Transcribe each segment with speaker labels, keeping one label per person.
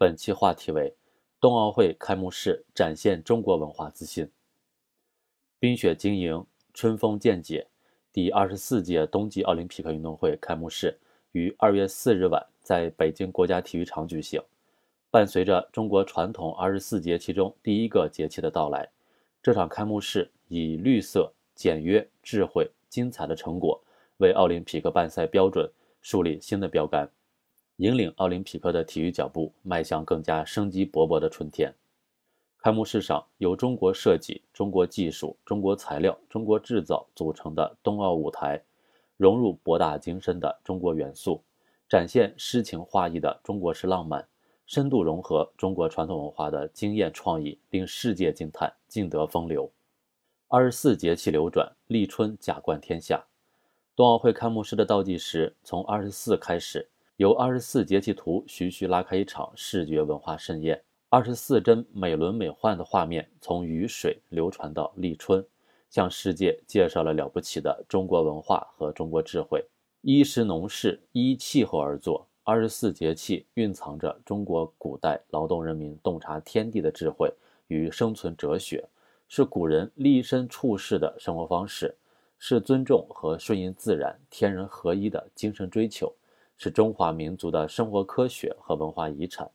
Speaker 1: 本期话题为冬奥会开幕式展现中国文化自信。冰雪晶莹，春风渐解，第二十四届冬季奥林匹克运动会开幕式于二月四日晚在北京国家体育场举行。伴随着中国传统二十四节气中第一个节气的到来，这场开幕式以绿色、简约、智慧、精彩的成果为奥林匹克办赛标准树立新的标杆。引领奥林匹克的体育脚步迈向更加生机勃勃的春天。开幕式上，由中国设计、中国技术、中国材料、中国制造组成的冬奥舞台，融入博大精深的中国元素，展现诗情画意的中国式浪漫，深度融合中国传统文化的惊艳创意，令世界惊叹，尽得风流。二十四节气流转，立春甲冠天下。冬奥会开幕式的倒计时从二十四开始。由二十四节气图徐徐拉开一场视觉文化盛宴，二十四帧美轮美奂的画面从雨水流传到立春，向世界介绍了了不起的中国文化和中国智慧。衣食农事依气候而作，二十四节气蕴藏着中国古代劳动人民洞察天地的智慧与生存哲学，是古人立身处世的生活方式，是尊重和顺应自然、天人合一的精神追求。是中华民族的生活科学和文化遗产。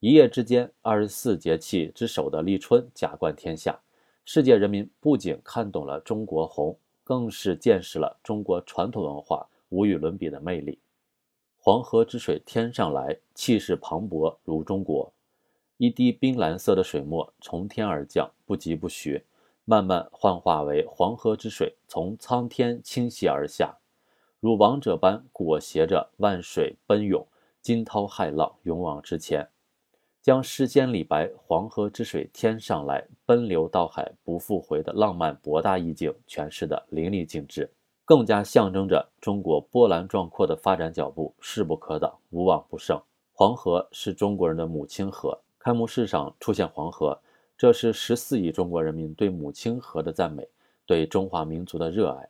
Speaker 1: 一夜之间，二十四节气之首的立春甲冠天下，世界人民不仅看懂了中国红，更是见识了中国传统文化无与伦比的魅力。黄河之水天上来，气势磅礴如中国。一滴冰蓝色的水墨从天而降，不疾不徐，慢慢幻化为黄河之水，从苍天倾泻而下。如王者般裹挟着万水奔涌，惊涛骇浪勇往直前，将诗仙李白“黄河之水天上来，奔流到海不复回”的浪漫博大意境诠释得淋漓尽致，更加象征着中国波澜壮阔的发展脚步势不可挡，无往不胜。黄河是中国人的母亲河，开幕式上出现黄河，这是十四亿中国人民对母亲河的赞美，对中华民族的热爱。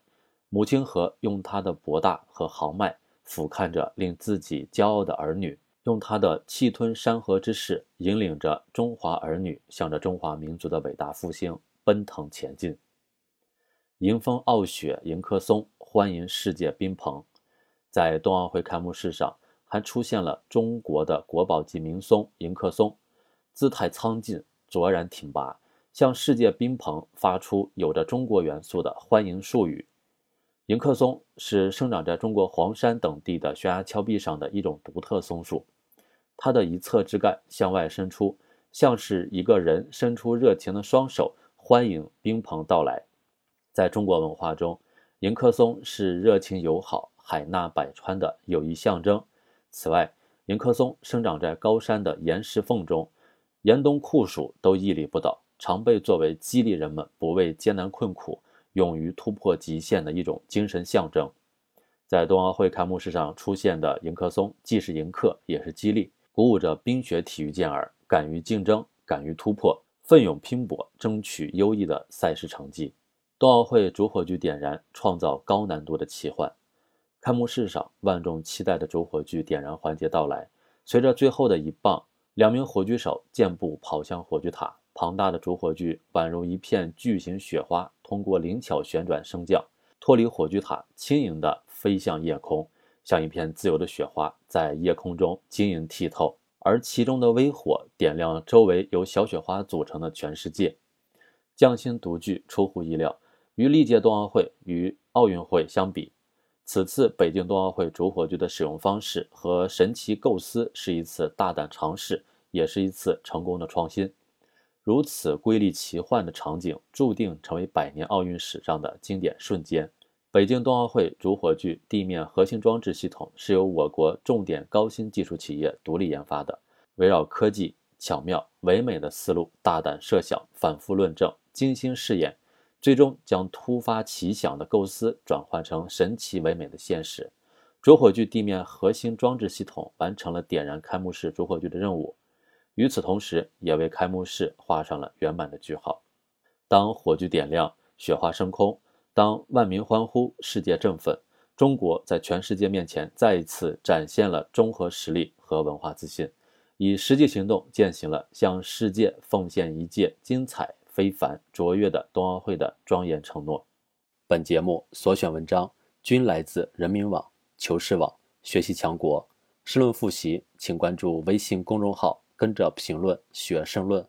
Speaker 1: 母亲河用它的博大和豪迈俯瞰着令自己骄傲的儿女，用它的气吞山河之势引领着中华儿女向着中华民族的伟大复兴奔腾前进。迎风傲雪迎客松，欢迎世界宾朋。在冬奥会开幕式上，还出现了中国的国宝级名松迎客松，姿态苍劲，卓然挺拔，向世界宾朋发出有着中国元素的欢迎术语。迎客松是生长在中国黄山等地的悬崖峭壁上的一种独特松树，它的一侧枝干向外伸出，像是一个人伸出热情的双手，欢迎宾朋到来。在中国文化中，迎客松是热情友好、海纳百川的友谊象征。此外，迎客松生长在高山的岩石缝中，严冬酷暑都屹立不倒，常被作为激励人们不畏艰难困苦。勇于突破极限的一种精神象征，在冬奥会开幕式上出现的迎客松，既是迎客，也是激励，鼓舞着冰雪体育健儿敢于竞争、敢于突破、奋勇拼搏，争取优异的赛事成绩。冬奥会主火炬点燃，创造高难度的奇幻。开幕式上，万众期待的主火炬点燃环节到来，随着最后的一棒，两名火炬手健步跑向火炬塔。庞大的主火炬宛如一片巨型雪花，通过灵巧旋转升降，脱离火炬塔，轻盈地飞向夜空，像一片自由的雪花，在夜空中晶莹剔透。而其中的微火点亮周围由小雪花组成的全世界，匠心独具，出乎意料。与历届冬奥会与奥运会相比，此次北京冬奥会主火炬的使用方式和神奇构思是一次大胆尝试，也是一次成功的创新。如此瑰丽奇幻的场景，注定成为百年奥运史上的经典瞬间。北京冬奥会主火炬地面核心装置系统是由我国重点高新技术企业独立研发的，围绕科技、巧妙、唯美的思路，大胆设想，反复论证，精心试验，最终将突发奇想的构思转换成神奇唯美的现实。主火炬地面核心装置系统完成了点燃开幕式主火炬的任务。与此同时，也为开幕式画上了圆满的句号。当火炬点亮，雪花升空；当万民欢呼，世界振奋，中国在全世界面前再一次展现了综合实力和文化自信，以实际行动践行了向世界奉献一届精彩、非凡、卓越的冬奥会的庄严承诺。本节目所选文章均来自人民网、求是网、学习强国。申论复习，请关注微信公众号，跟着评论学申论。